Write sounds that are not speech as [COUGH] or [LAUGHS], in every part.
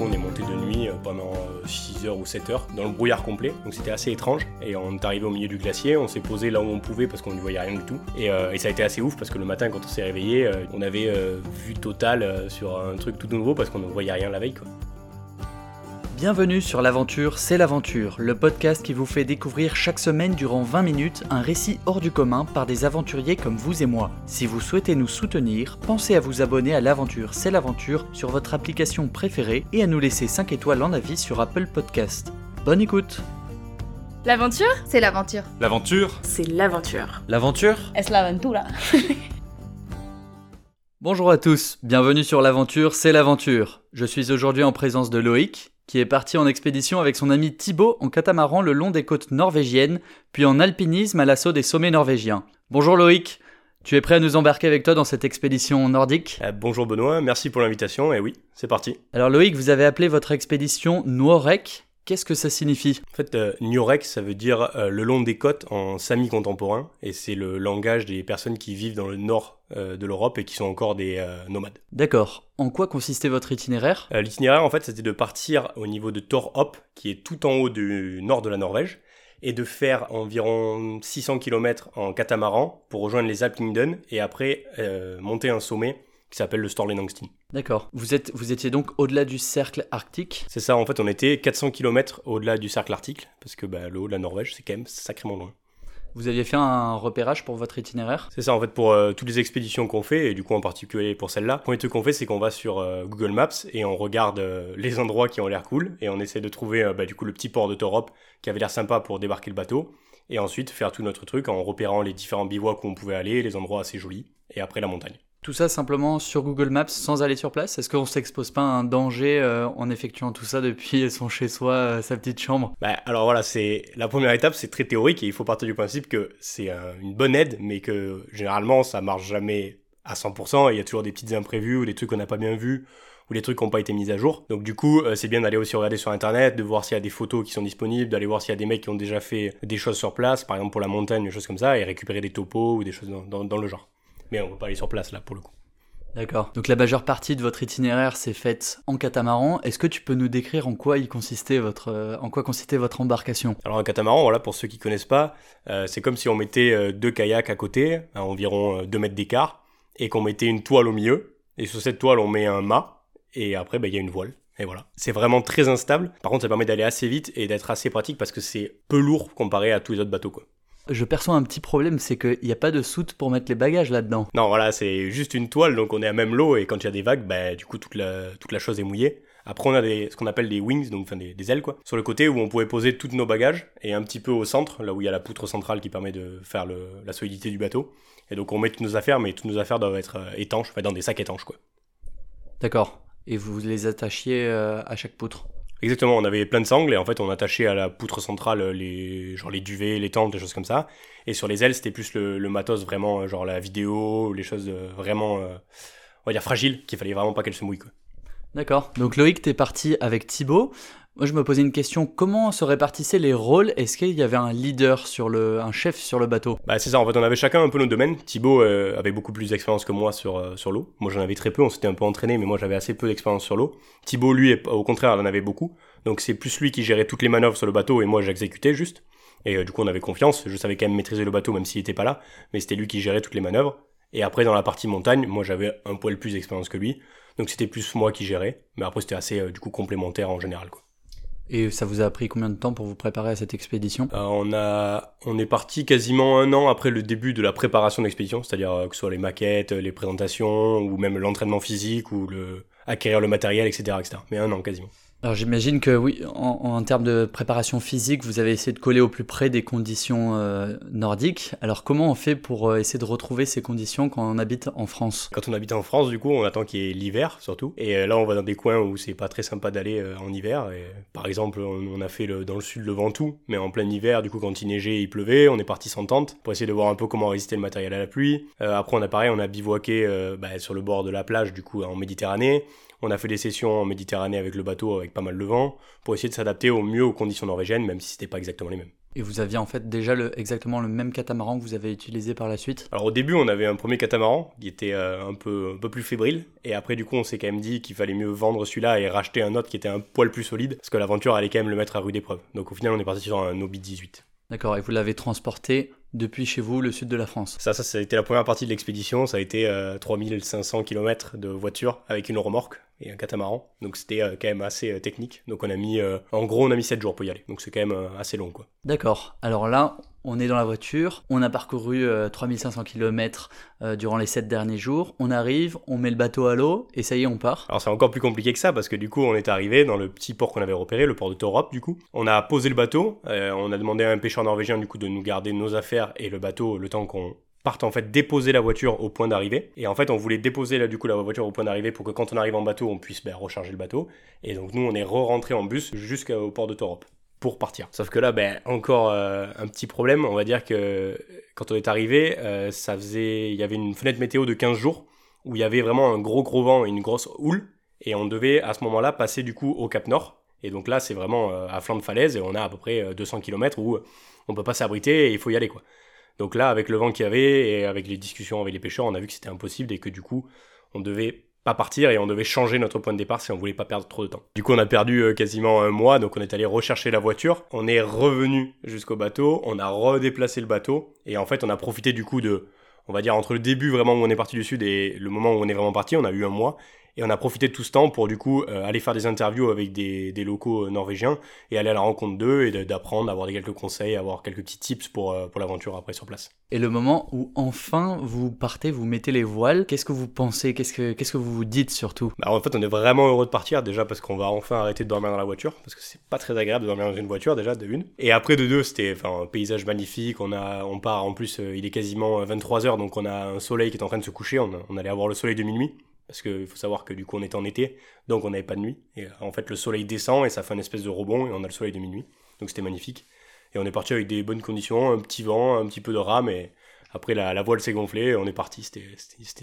on est monté de nuit euh, pendant 6 heures ou 7 heures dans le brouillard complet. Donc c'était assez étrange. Et on est arrivé au milieu du glacier, on s'est posé là où on pouvait parce qu'on ne voyait rien du tout. Et, et, ça a été assez ouf parce que le matin, quand on s'est réveillé, on avait vu total sur un truc tout nouveau parce qu'on ne voyait rien la veille. Bienvenue sur l'aventure, c'est l'aventure, le podcast qui vous fait découvrir chaque semaine durant 20 minutes un récit hors du commun par des aventuriers comme vous et moi. Si vous souhaitez nous soutenir, pensez à vous abonner à l'aventure, c'est l'aventure sur votre application préférée et à nous laisser 5 étoiles en avis sur Apple Podcast. Bonne écoute L'aventure C'est l'aventure. L'aventure C'est l'aventure. L'aventure Es l'aventura. Bonjour à tous, bienvenue sur l'aventure, c'est l'aventure. Je suis aujourd'hui en présence de Loïc, qui est parti en expédition avec son ami Thibaut en catamaran le long des côtes norvégiennes, puis en alpinisme à l'assaut des sommets norvégiens. Bonjour Loïc, tu es prêt à nous embarquer avec toi dans cette expédition nordique? Euh, Bonjour Benoît, merci pour l'invitation, et oui, c'est parti. Alors Loïc, vous avez appelé votre expédition Noirek, Qu'est-ce que ça signifie? En fait, euh, ça veut dire euh, le long des côtes en sami contemporain, et c'est le langage des personnes qui vivent dans le nord euh, de l'Europe et qui sont encore des euh, nomades. D'accord. En quoi consistait votre itinéraire? L'itinéraire, en fait, c'était de partir au niveau de Torhop, qui est tout en haut du nord de la Norvège, et de faire environ 600 km en catamaran pour rejoindre les Alpes et après monter un sommet qui s'appelle le Storlenangstin. D'accord. Vous, êtes, vous étiez donc au-delà du cercle arctique? C'est ça, en fait, on était 400 km au-delà du cercle arctique, parce que bah, le haut de la Norvège, c'est quand même sacrément loin. Vous aviez fait un repérage pour votre itinéraire? C'est ça, en fait, pour euh, toutes les expéditions qu'on fait, et du coup en particulier pour celle-là, le premier truc qu'on fait, c'est qu'on va sur euh, Google Maps et on regarde euh, les endroits qui ont l'air cool, et on essaie de trouver bah, du coup le petit port de Torop qui avait l'air sympa pour débarquer le bateau, et ensuite faire tout notre truc en repérant les différents bivouacs où on pouvait aller, les endroits assez jolis, et après la montagne. Tout ça simplement sur Google Maps sans aller sur place? Est-ce qu'on s'expose pas à un danger euh, en effectuant tout ça depuis son chez-soi, euh, sa petite chambre? Bah, Alors voilà, c'est la première étape, c'est très théorique et il faut partir du principe que c'est une bonne aide, mais que généralement ça marche jamais à 100% et il y a toujours des petites imprévus ou des trucs qu'on n'a pas bien vus ou des trucs qui n'ont pas été mis à jour. Donc du coup, euh, c'est bien d'aller aussi regarder sur internet, de voir s'il y a des photos qui sont disponibles, d'aller voir s'il y a des mecs qui ont déjà fait des choses sur place, par exemple pour la montagne, des choses comme ça, et récupérer des topos ou des choses dans le genre mais on ne peut pas aller sur place là pour le coup. D'accord. Donc la majeure partie de votre itinéraire s'est faite en catamaran. Est-ce que tu peux nous décrire en quoi il consistait votre, euh, en quoi consistait votre embarcation? Alors un catamaran, voilà, pour ceux qui connaissent pas, euh, c'est comme si on mettait euh, deux kayaks à côté, à environ 2 mètres d'écart, et qu'on mettait une toile au milieu. Et sur cette toile, on met un mât, et après, bah, il y a une voile. Et voilà. C'est vraiment très instable. Par contre, ça permet d'aller assez vite et d'être assez pratique parce que c'est peu lourd comparé à tous les autres bateaux, quoi je perçois un petit problème, c'est qu'il n'y a pas de soute pour mettre les bagages là-dedans. Non, voilà, c'est juste une toile, donc on est à même l'eau, et quand il y a des vagues, bah, du coup, toute la, toute la chose est mouillée. Après, on a des, ce qu'on appelle des wings, donc enfin des, ailes, quoi, sur le côté où on pouvait poser tous nos bagages, et un petit peu au centre, là où il y a la poutre centrale qui permet de faire le, la solidité du bateau. Et donc on met toutes nos affaires, mais toutes nos affaires doivent être euh, étanches, enfin dans des sacs étanches, quoi. D'accord. Et vous les attachiez euh, à chaque poutre? Exactement, on avait plein de sangles et en fait on attachait à la poutre centrale les genre les duvets, les tentes, des choses comme ça. Et sur les ailes c'était plus le, matos vraiment genre la vidéo, les choses euh, vraiment euh, on va dire fragiles qu'il fallait vraiment pas qu'elles se mouillent quoi. D'accord. Donc Loïc t'es parti avec Thibaut. Moi, je me posais une question comment se répartissaient les rôles? Est-ce qu'il y avait un leader sur le, un chef sur le bateau? Bah c'est ça. En fait, on avait chacun un peu nos domaines. Thibaut euh, avait beaucoup plus d'expérience que moi sur euh, sur l'eau. Moi, j'en avais très peu. On s'était un peu entraîné, mais moi, j'avais assez peu d'expérience sur l'eau. Thibaut, lui, au contraire, en avait beaucoup. Donc c'est plus lui qui gérait toutes les manœuvres sur le bateau et moi, j'exécutais juste. Et euh, du coup, on avait confiance. Je savais quand même maîtriser le bateau, même s'il était pas là. Mais c'était lui qui gérait toutes les manœuvres. Et après, dans la partie montagne, moi, j'avais un poil plus d'expérience que lui. Donc c'était plus moi qui gérais. Mais après, c'était assez du coup complémentaire en général. Quoi. Et ça vous a pris combien de temps pour vous préparer à cette expédition? Euh, on, a, on est parti quasiment un an après le début de la préparation de l'expédition, c'est-à-dire euh, que ce soit les maquettes, les présentations, ou même l'entraînement physique, ou le, acquérir le matériel, etc., etc. Mais un an quasiment. Alors j'imagine que oui, en, termes de préparation physique, vous avez essayé de coller au plus près des conditions euh, nordiques. Alors comment on fait pour euh, essayer de retrouver ces conditions quand on habite en France? Quand on habite en France, du coup, on attend qu'il y ait l'hiver surtout. Et euh, là, on va dans des coins où c'est pas très sympa d'aller en hiver. Et, par exemple, on, a fait le, dans le sud le Ventoux, mais en plein hiver, du coup, quand il neigeait, il pleuvait, on est parti sans tente pour essayer de voir un peu comment résister le matériel à la pluie. après, on a pareil, on a bivouaqué bah, sur le bord de la plage, du coup, en Méditerranée. On a fait des sessions en Méditerranée avec le bateau avec pas mal de vent pour essayer de s'adapter au mieux aux conditions norvégiennes, même si c'était pas exactement les mêmes. Et vous aviez en fait déjà le, exactement le même catamaran que vous avez utilisé par la suite? Alors au début, on avait un premier catamaran qui était euh, un, peu, un peu plus fébrile. Et après, du coup, on s'est quand même dit qu'il fallait mieux vendre celui-là et racheter un autre qui était un poil plus solide. Parce que l'aventure allait quand même le mettre à rude épreuve. Donc au final, on est parti sur un Obi 18. D'accord, et vous l'avez transporté depuis chez vous, le sud de la France Ça, ça, ça a été la première partie de l'expédition. Ça a été 3500 km de voiture avec une remorque et un catamaran. Donc c'était euh, quand même assez euh, technique. Donc on a mis, euh, en gros, on a mis 7 jours pour y aller. Donc c'est quand même assez long, quoi. D'accord. Alors là, on est dans la voiture, on a parcouru 3500 km durant les 7 derniers jours, on arrive, on met le bateau à l'eau et ça y est, on part. Alors c'est encore plus compliqué que ça parce que du coup on est arrivé dans le petit port qu'on avait repéré, le port de Torop du coup. On a posé le bateau, on a demandé à un pêcheur norvégien du coup de nous garder nos affaires et le bateau le temps qu'on partent en fait déposer la voiture au point d'arrivée. Et en fait, on voulait déposer là du coup la voiture au point d'arrivée pour que quand on arrive en bateau, on puisse ben, recharger le bateau. Et donc nous, on est re-rentré en bus jusqu'au port de Torop pour partir. Sauf que là, ben, encore euh, un petit problème. On va dire que quand on est arrivé, euh, ça faisait, il y avait une fenêtre météo de 15 jours où il y avait vraiment un gros gros vent et une grosse houle. Et on devait à ce moment-là passer du coup au Cap Nord. Et donc là, c'est vraiment euh, à flanc de falaise et on a à peu près 200 km où on peut pas s'abriter et il faut y aller quoi. Donc là, avec le vent qu'il y avait et avec les discussions avec les pêcheurs, on a vu que c'était impossible et que du coup, on devait pas partir et on devait changer notre point de départ si on voulait pas perdre trop de temps. Du coup, on a perdu euh, quasiment un mois, donc on est allé rechercher la voiture. On est revenu jusqu'au bateau, on a redéplacé le bateau et en fait, on a profité du coup de, on va dire entre le début vraiment où on est parti du sud et le moment où on est vraiment parti, on a eu un mois et on a profité de tout ce temps pour du coup euh, aller faire des interviews avec des, des locaux euh, norvégiens et aller à la rencontre d'eux et d'apprendre, avoir quelques conseils, avoir quelques petits tips pour, euh, pour l'aventure après sur place. Et le moment où enfin vous partez, vous mettez les voiles, qu'est-ce que vous pensez Qu'est-ce que vous vous dites surtout? Bah, En fait, on est vraiment heureux de partir déjà parce qu'on va enfin arrêter de dormir dans la voiture parce que c'est pas très agréable de dormir dans une voiture déjà de une. Et après de deux, c'était un paysage magnifique. On a on part en plus, il est quasiment 23 h donc on a un soleil qui est en train de se coucher. On, on allait avoir le soleil de minuit parce qu'il faut savoir que du coup on était en été, donc on n'avait pas de nuit. Et euh, en fait le soleil descend et ça fait une espèce de rebond et on a le soleil de minuit. Donc c'était magnifique. Et on est parti avec des bonnes conditions, un petit vent, un petit peu de rame et après, la, voile s'est gonflée, on est parti, c'était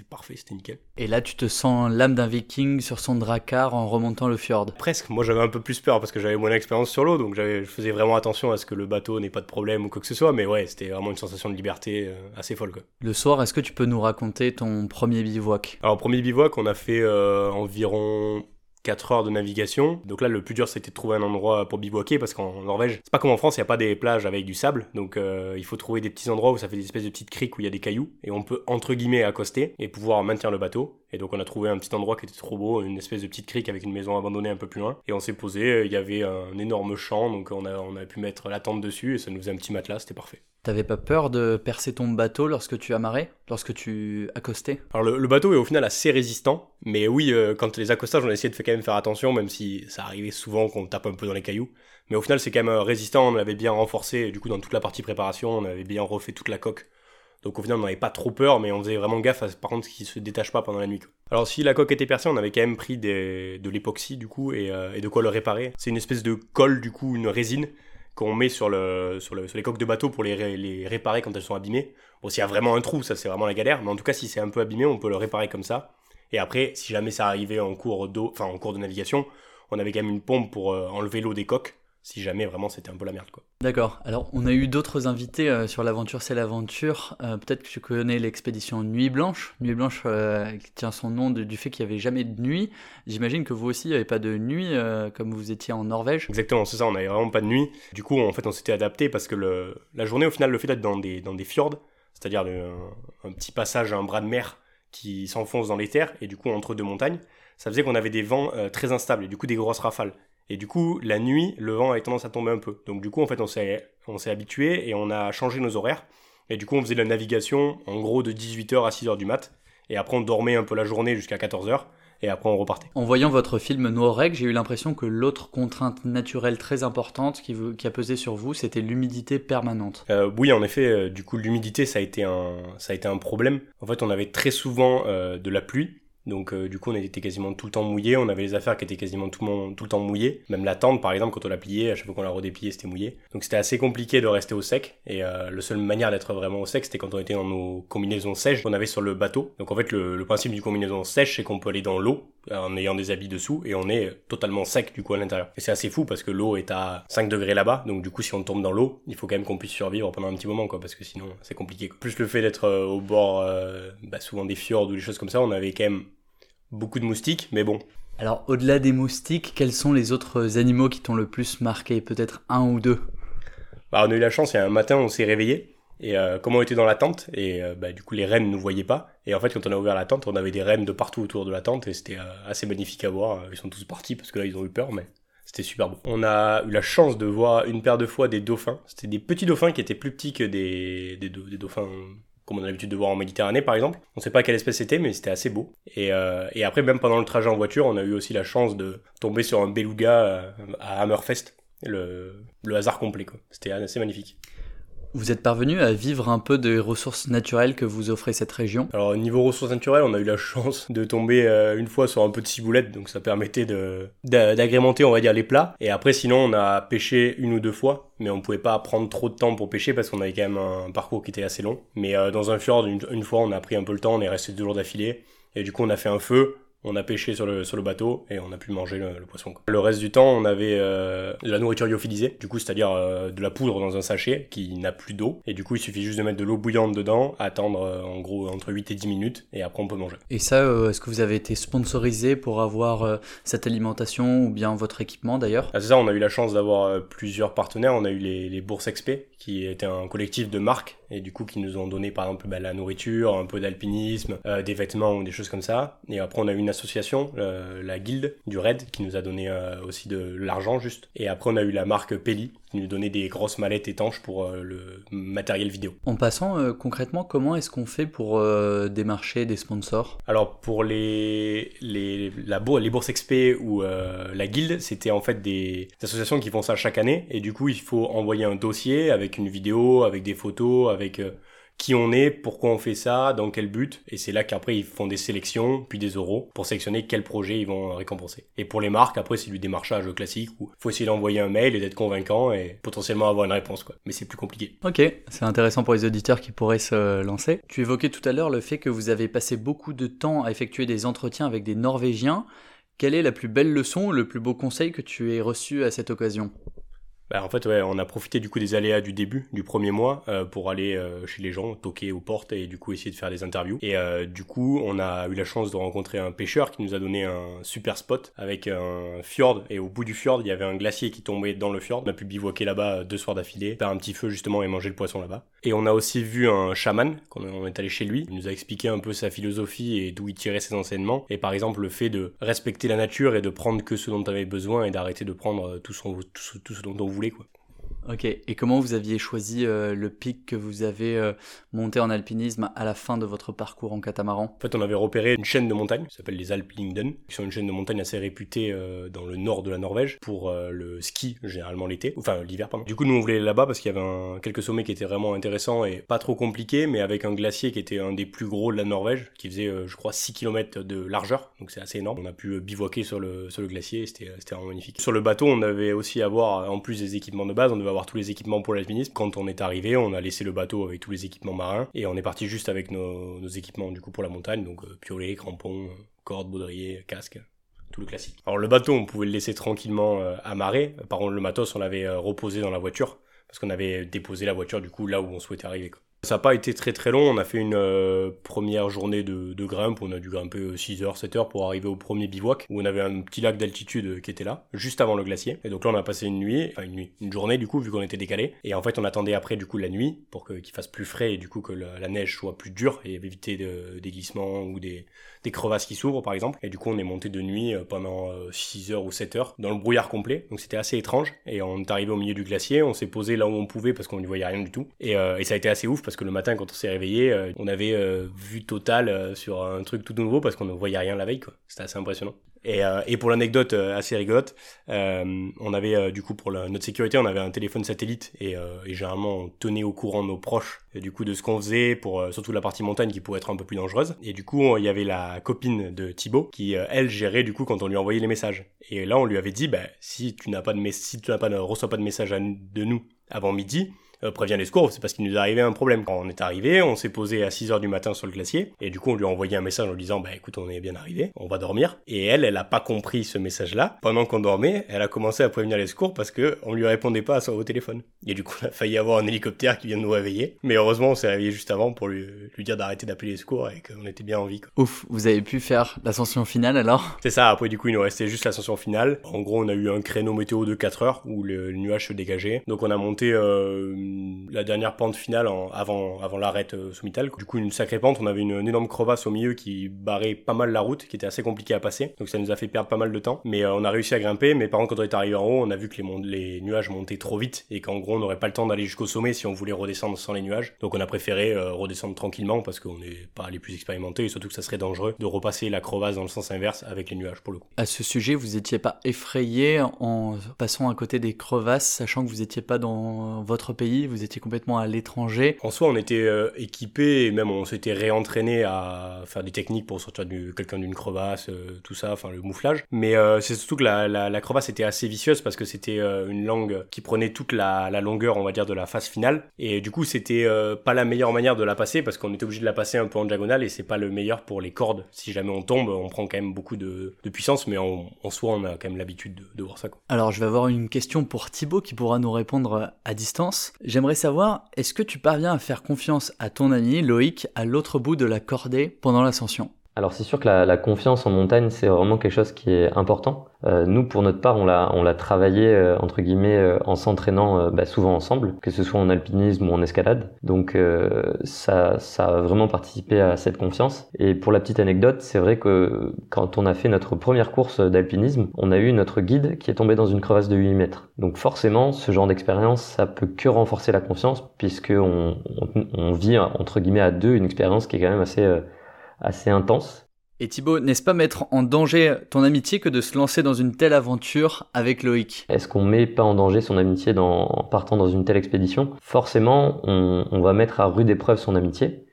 parfait, c'était nickel. Et là, tu te sens l'âme d'un viking sur son dracar en remontant le fjord Presque. Moi, j'avais un peu plus peur parce que j'avais moins d'expérience sur l'eau, donc je faisais vraiment attention à ce que le bateau n'ait pas de problème ou quoi que ce soit. Mais ouais, c'était vraiment une sensation de liberté euh, assez folle. Quoi. Le soir, est-ce que tu peux nous raconter ton premier bivouac? Alors, premier bivouac, on a fait euh, environ 4 heures de navigation. Donc là, le plus dur, c'était de trouver un endroit pour bivouaquer parce qu'en Norvège, c'est pas comme en France, il n'y a pas des plages avec du sable. Donc euh, il faut trouver des petits endroits où ça fait des espèces de petites criques où il y a des cailloux et on peut entre guillemets accoster et pouvoir maintenir le bateau. Et donc on a trouvé un petit endroit qui était trop beau, une espèce de petite crique avec une maison abandonnée un peu plus loin. Et on s'est posé, il y avait un énorme champ, donc on a, on a pu mettre la tente dessus et ça nous faisait un petit matelas, c'était parfait. T'avais pas peur de percer ton bateau lorsque tu amarrais Lorsque tu accostais? Alors le, bateau est au final assez résistant, mais oui, euh, quand les accostages, on a essayé de quand même faire attention, même si ça arrivait souvent qu'on tape un peu dans les cailloux. Mais au final, c'est quand même euh, résistant, on l'avait bien renforcé, du coup dans toute la partie préparation, on avait bien refait toute la coque. Donc au final, on n'avait pas trop peur, mais on faisait vraiment gaffe, à, par contre, qu'il se détache pas pendant la nuit. Alors si la coque était percée, on avait quand même pris de l'époxy du coup euh, et de quoi le réparer. C'est une espèce de colle du coup, une résine qu'on met sur, le, sur, les coques de bateau pour les, réparer quand elles sont abîmées. Bon, s'il y a vraiment un trou, ça c'est vraiment la galère, mais en tout cas, si c'est un peu abîmé, on peut le réparer comme ça. Et après, si jamais ça arrivait en cours en cours de navigation, on avait quand même une pompe pour euh, enlever l'eau des coques si jamais vraiment c'était un peu la merde quoi. D'accord. Alors on a eu d'autres invités euh, sur l'aventure c'est l'aventure. Euh, peut-être que tu connais l'expédition Nuit Blanche. Nuit Blanche euh, qui tient son nom du fait qu'il n'y avait jamais de nuit. J'imagine que vous aussi il n'y avait pas de nuit comme vous étiez en Norvège. Exactement, c'est ça, on n'avait vraiment pas de nuit. Du coup en fait on s'était adapté parce que le, la journée au final le fait d'être dans des, dans des fjords, c'est-à-dire un, petit passage, un bras de mer qui s'enfonce dans les terres et du coup entre deux montagnes, ça faisait qu'on avait des vents très instables et du coup des grosses rafales. Et du coup, la nuit, le vent avait tendance à tomber un peu. Donc du coup, en fait, on s'est, on s'est habitué et on a changé nos horaires. Et du coup, on faisait de la navigation en gros de 18h à 6h du mat. Et après, on dormait un peu la journée jusqu'à 14h. Et après, on repartait. En voyant votre film Noireg, j'ai eu l'impression que l'autre contrainte naturelle très importante qui, qui a pesé sur vous, c'était l'humidité permanente. Euh, oui, en effet, euh, du coup, l'humidité, ça, a été un, ça a été un problème. En fait, on avait très souvent euh, de la pluie. Donc euh, du coup on était quasiment tout le temps mouillé, on avait les affaires qui étaient quasiment tout le, tout le temps mouillées. Même la tente par exemple quand on l'a pliée, à chaque fois qu'on l'a redépliée c'était mouillé. Donc c'était assez compliqué de rester au sec. Et euh, le seule manière d'être vraiment au sec c'était quand on était dans nos combinaisons sèches qu'on avait sur le bateau. Donc en fait le, principe du combinaison sèche c'est qu'on peut aller dans l'eau en ayant des habits dessous et on est totalement sec du coup à l'intérieur. Et c'est assez fou parce que l'eau est à 5 degrés là-bas, donc du coup si on tombe dans l'eau, il faut quand même qu'on puisse survivre pendant un petit moment quoi, parce que sinon c'est compliqué. Plus le fait d'être euh, au bord euh, bah, souvent des fjords ou des choses comme ça, on avait quand même beaucoup de moustiques, mais bon. Alors au-delà des moustiques, quels sont les autres animaux qui t'ont le plus marqué? Peut-être un ou deux bah, On a eu la chance, il y a un matin on s'est réveillé et euh, comme on était dans la tente, et euh, bah, du coup les rennes nous voyaient pas. Et en fait, quand on a ouvert la tente, on avait des rennes de partout autour de la tente, et c'était euh, assez magnifique à voir. Ils sont tous partis parce que là, ils ont eu peur, mais c'était super beau. On a eu la chance de voir une paire de fois des dauphins. C'était des petits dauphins qui étaient plus petits que des, des, dauphins comme on a l'habitude de voir en Méditerranée par exemple. On sait pas quelle espèce c'était, mais c'était assez beau. Et, et, après, même pendant le trajet en voiture, on a eu aussi la chance de tomber sur un beluga à Hammerfest. Le, le hasard complet, quoi. C'était assez magnifique. Vous êtes parvenu à vivre un peu des ressources naturelles que vous offrez cette région? Alors niveau ressources naturelles, on a eu la chance de tomber euh, une fois sur un peu de ciboulette, donc ça permettait d'agrémenter, on va dire, les plats. Et après, sinon, on a pêché une ou deux fois, mais on pouvait pas prendre trop de temps pour pêcher parce qu'on avait quand même un parcours qui était assez long. Mais euh, dans un fjord, une, une, fois, on a pris un peu le temps, on est resté deux jours d'affilée, et du coup, on a fait un feu on a pêché sur le, sur le bateau et on a pu manger le, poisson. Le reste du temps, on avait euh, de la nourriture lyophilisée, du coup, c'est-à-dire euh, de la poudre dans un sachet qui n'a plus d'eau. Et du coup, il suffit juste de mettre de l'eau bouillante dedans, attendre euh, en gros entre 8 et 10 minutes et après on peut manger. Et ça, est-ce que vous avez été sponsorisé pour avoir cette alimentation ou bien votre équipement d'ailleurs? Ah, C'est ça, on a eu la chance d'avoir plusieurs partenaires. On a eu les, les bourses XP qui était un collectif de marques et du coup qui nous ont donné par exemple bah, la nourriture, un peu d'alpinisme, des vêtements ou des choses comme ça. Et après, on a eu une association, euh, la guilde du raid, qui nous a donné euh, aussi de l'argent juste. Et après, on a eu la marque Peli, nous donnait des grosses mallettes étanches pour euh, le matériel vidéo. En passant, concrètement, comment est-ce qu'on fait pour démarcher des sponsors? Alors, pour les, les, la les bourses XP ou la guilde, c'était en fait des, associations qui font ça chaque année. Et du coup, il faut envoyer un dossier avec une vidéo, avec des photos, avec qui on est, pourquoi on fait ça, dans quel but, et c'est là qu'après ils font des sélections, puis des euros, pour sélectionner quel projet ils vont récompenser. Et pour les marques, après c'est du démarchage classique, où faut essayer d'envoyer un mail et d'être convaincant, et potentiellement avoir une réponse, quoi. Mais c'est plus compliqué. Ok, c'est intéressant pour les auditeurs qui pourraient se lancer. Tu évoquais tout à l'heure le fait que vous avez passé beaucoup de temps à effectuer des entretiens avec des Norvégiens. Quelle est la plus belle leçon, le plus beau conseil que tu aies reçu à cette occasion? Bah, en fait, on a profité du coup des aléas du début, du premier mois, euh, pour aller euh, chez les gens, toquer aux portes et du coup essayer de faire des interviews. Et euh, du coup, on a eu la chance de rencontrer un pêcheur qui nous a donné un super spot avec un fjord. Et au bout du fjord, il y avait un glacier qui tombait dans le fjord. On a pu bivouaquer là-bas deux soirs d'affilée, faire un petit feu justement et manger le poisson là-bas. Et on a aussi vu un chaman, quand on est allé chez lui. Il nous a expliqué un peu sa philosophie et d'où il tirait ses enseignements. Et par exemple, le fait de respecter la nature et de prendre que ce dont on avait besoin et d'arrêter de prendre tout ce dont on voulait, quoi. Ok, et comment vous aviez choisi euh, le pic que vous avez euh, monté en alpinisme à la fin de votre parcours en catamaran? En fait, on avait repéré une chaîne de montagnes qui s'appelle les Alpes Linden, qui sont une chaîne de montagnes assez réputée euh, dans le nord de la Norvège pour le ski, généralement l'été, enfin l'hiver, pardon. Du coup, nous on voulait aller là-bas parce qu'il y avait quelques sommets qui étaient vraiment intéressants et pas trop compliqués, mais avec un glacier qui était un des plus gros de la Norvège, qui faisait, je crois, 6 km de largeur, donc c'est assez énorme. On a pu bivouaquer sur le, sur le glacier, c'était vraiment magnifique. Sur le bateau, on avait aussi à avoir, en plus des équipements de base, on devait avoir tous les équipements pour l'alpinisme. Quand on est arrivé, on a laissé le bateau avec tous les équipements marins et on est parti juste avec nos, équipements du coup pour la montagne, donc euh, piolet, crampons, cordes, baudrier, casque tout le classique. Alors le bateau, on pouvait le laisser tranquillement euh, amarré. Par contre, le matos, on l'avait euh, reposé dans la voiture parce qu'on avait déposé la voiture du coup là où on souhaitait arriver. Ça n'a pas été très très long, on a fait une euh, première journée de, grimpe, on a dû grimper 6 h 7 h pour arriver au premier bivouac, où on avait un petit lac d'altitude qui était là, juste avant le glacier. Et donc là on a passé une nuit, enfin une nuit, une journée du coup, vu qu'on était décalé. Et en fait on attendait après du coup la nuit, pour qu'il fasse plus frais et du coup que la, neige soit plus dure et éviter des glissements ou des, des crevasses qui s'ouvrent par exemple. Et du coup on est monté de nuit euh, pendant 6 euh, heures ou 7 heures dans le brouillard complet, donc c'était assez étrange. Et on est arrivé au milieu du glacier, on s'est posé là où on pouvait parce qu'on n'y voyait rien du tout. Et, et ça a été assez ouf parce que le matin, quand on s'est réveillé, euh, on avait euh, vu total euh, sur un truc tout nouveau parce qu'on ne voyait rien la veille. C'était assez impressionnant. Et, et pour l'anecdote assez rigolote, on avait du coup pour notre sécurité, on avait un téléphone satellite et, et, généralement on tenait au courant nos proches du coup de ce qu'on faisait pour surtout la partie montagne qui pourrait être un peu plus dangereuse. Et du coup, il y avait la copine de Thibaut qui elle gérait du coup quand on lui envoyait les messages. Et là, on lui avait dit, bah, si tu n'as pas de si tu n'as pas de, reçois pas de message de nous avant midi, euh, prévient les secours, c'est parce qu'il nous est arrivé un problème. Quand on est arrivé, on s'est posé à 6 heures du matin sur le glacier, et du coup, on lui a envoyé un message en lui disant, bah écoute, on est bien arrivé, on va dormir. Et elle, elle a pas compris ce message-là. Pendant qu'on dormait, elle a commencé à prévenir les secours parce que on lui répondait pas à son au téléphone. Et du coup, [LAUGHS] il a failli avoir un hélicoptère qui vient de nous réveiller. Mais heureusement, on s'est réveillé juste avant pour lui, lui dire d'arrêter d'appeler les secours et qu'on était bien en vie. Quoi. Ouf, vous avez pu faire l'ascension finale alors? C'est ça, après du coup, il nous restait juste l'ascension finale. En gros, on a eu un créneau météo de 4 heures où le, nuage se dégageait. Donc on a monté euh, la dernière pente finale en, avant, avant l'arrêt euh, sommitale. Du coup, une sacrée pente, on avait une, énorme crevasse au milieu qui barrait pas mal la route, qui était assez compliqué à passer. Donc ça nous a fait perdre pas mal de temps. Mais euh, on a réussi à grimper. Mais par contre, quand on est arrivé en haut, on a vu que les, nuages montaient trop vite et qu'en gros, on n'aurait pas le temps d'aller jusqu'au sommet si on voulait redescendre sans les nuages. Donc on a préféré euh, redescendre tranquillement parce qu'on n'est pas les plus expérimentés et surtout que ça serait dangereux de repasser la crevasse dans le sens inverse avec les nuages pour le coup. À ce sujet, vous étiez pas effrayé en passant à côté des crevasses, sachant que vous étiez pas dans votre pays, vous étiez complètement à l'étranger En soi, on était euh, équipés et même on s'était réentraîné à faire des techniques pour sortir du, quelqu'un d'une crevasse, euh, tout ça, enfin le mouflage. Mais euh, c'est surtout que la, la, la, crevasse était assez vicieuse parce que c'était euh, une langue qui prenait toute la, la, longueur, on va dire, de la phase finale. Et du coup, c'était pas la meilleure manière de la passer parce qu'on était obligé de la passer un peu en diagonale et c'est pas le meilleur pour les cordes. Si jamais on tombe, on prend quand même beaucoup de, de puissance, mais en, en, soi, on a quand même l'habitude de, de, voir ça. Quoi. Alors, je vais avoir une question pour Thibaut qui pourra nous répondre à distance. J'aimerais savoir, est-ce que tu parviens à faire confiance à ton ami Loïc à l'autre bout de la cordée pendant l'ascension? Alors c'est sûr que la, la, confiance en montagne, c'est vraiment quelque chose qui est important. Euh, nous, pour notre part, on l'a, on l'a travaillé euh, entre guillemets euh, en s'entraînant bah, souvent ensemble, que ce soit en alpinisme ou en escalade. Donc ça, ça a vraiment participé à cette confiance. Et pour la petite anecdote, c'est vrai que quand on a fait notre première course d'alpinisme, on a eu notre guide qui est tombé dans une crevasse de 8 mètres. Donc forcément, ce genre d'expérience, ça peut que renforcer la confiance, puisque on, on, on vit entre guillemets à deux une expérience qui est quand même assez assez intense. Et Thibaut, n'est-ce pas mettre en danger ton amitié que de se lancer dans une telle aventure avec Loïc? Est-ce qu'on met pas en danger son amitié dans, en partant dans une telle expédition? Forcément, on, on, va mettre à rude épreuve son amitié,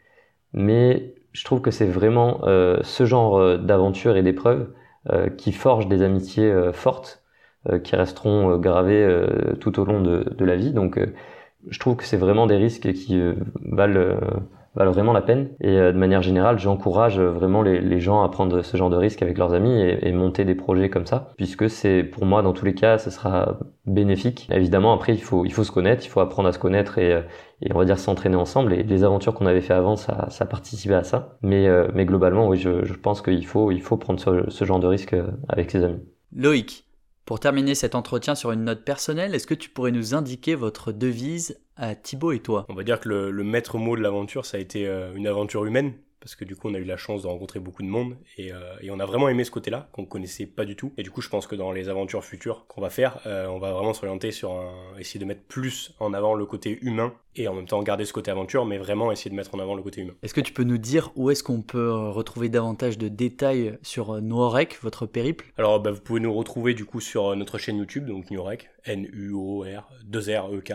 mais je trouve que c'est vraiment euh, ce genre euh, d'aventure et d'épreuve euh, qui forge des amitiés euh, fortes, qui resteront gravées tout au long de, de la vie. Donc, je trouve que c'est vraiment des risques qui valent valent vraiment la peine. Et euh, de manière générale, j'encourage vraiment les, les, gens à prendre ce genre de risques avec leurs amis et, et monter des projets comme ça, puisque c'est pour moi dans tous les cas, ce sera bénéfique. Évidemment, après il faut il faut se connaître, il faut apprendre à se connaître et, et on va dire s'entraîner ensemble. Et les aventures qu'on avait fait avant, ça, ça participait à ça. Mais euh, mais globalement, oui, je, je pense qu'il faut il faut prendre ce, ce genre de risque avec ses amis. Loïc, pour terminer cet entretien sur une note personnelle, est-ce que tu pourrais nous indiquer votre devise à Thibaut et toi? On va dire que le, maître mot de l'aventure, ça a été euh, une aventure humaine parce que du coup on a eu la chance de rencontrer beaucoup de monde et, euh, et on a vraiment aimé ce côté-là qu'on connaissait pas du tout. Et du coup je pense que dans les aventures futures qu'on va faire euh, on va vraiment s'orienter sur un, essayer de mettre plus en avant le côté humain et en même temps garder ce côté aventure mais vraiment essayer de mettre en avant le côté humain. Est-ce que tu peux nous dire où est-ce qu'on peut retrouver davantage de détails sur Nuorek, votre périple? Alors bah, vous pouvez nous retrouver du coup sur notre chaîne YouTube donc Nuorek N U O R 2 R E K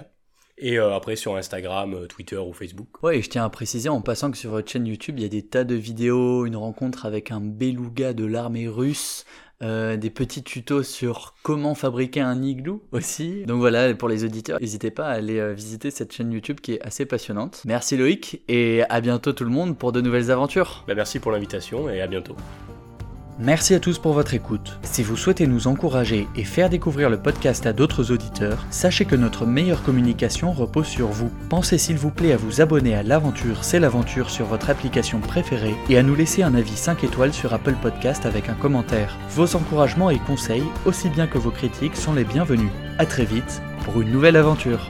et euh, après sur Instagram, euh, Twitter ou Facebook. Ouais, et je tiens à préciser en passant que sur votre chaîne YouTube, il y a des tas de vidéos, une rencontre avec un beluga de l'armée russe, euh, des petits tutos sur comment fabriquer un igloo aussi. Donc voilà, pour les auditeurs, n'hésitez pas à aller visiter cette chaîne YouTube qui est assez passionnante. Merci Loïc et à bientôt tout le monde pour de nouvelles aventures. Bah, merci pour l'invitation et à bientôt. Merci à tous pour votre écoute. Si vous souhaitez nous encourager et faire découvrir le podcast à d'autres auditeurs, sachez que notre meilleure communication repose sur vous. Pensez s'il vous plaît à vous abonner à l'aventure C'est l'aventure sur votre application préférée et à nous laisser un avis 5 étoiles sur Apple Podcast avec un commentaire. Vos encouragements et conseils, aussi bien que vos critiques, sont les bienvenus. A très vite pour une nouvelle aventure.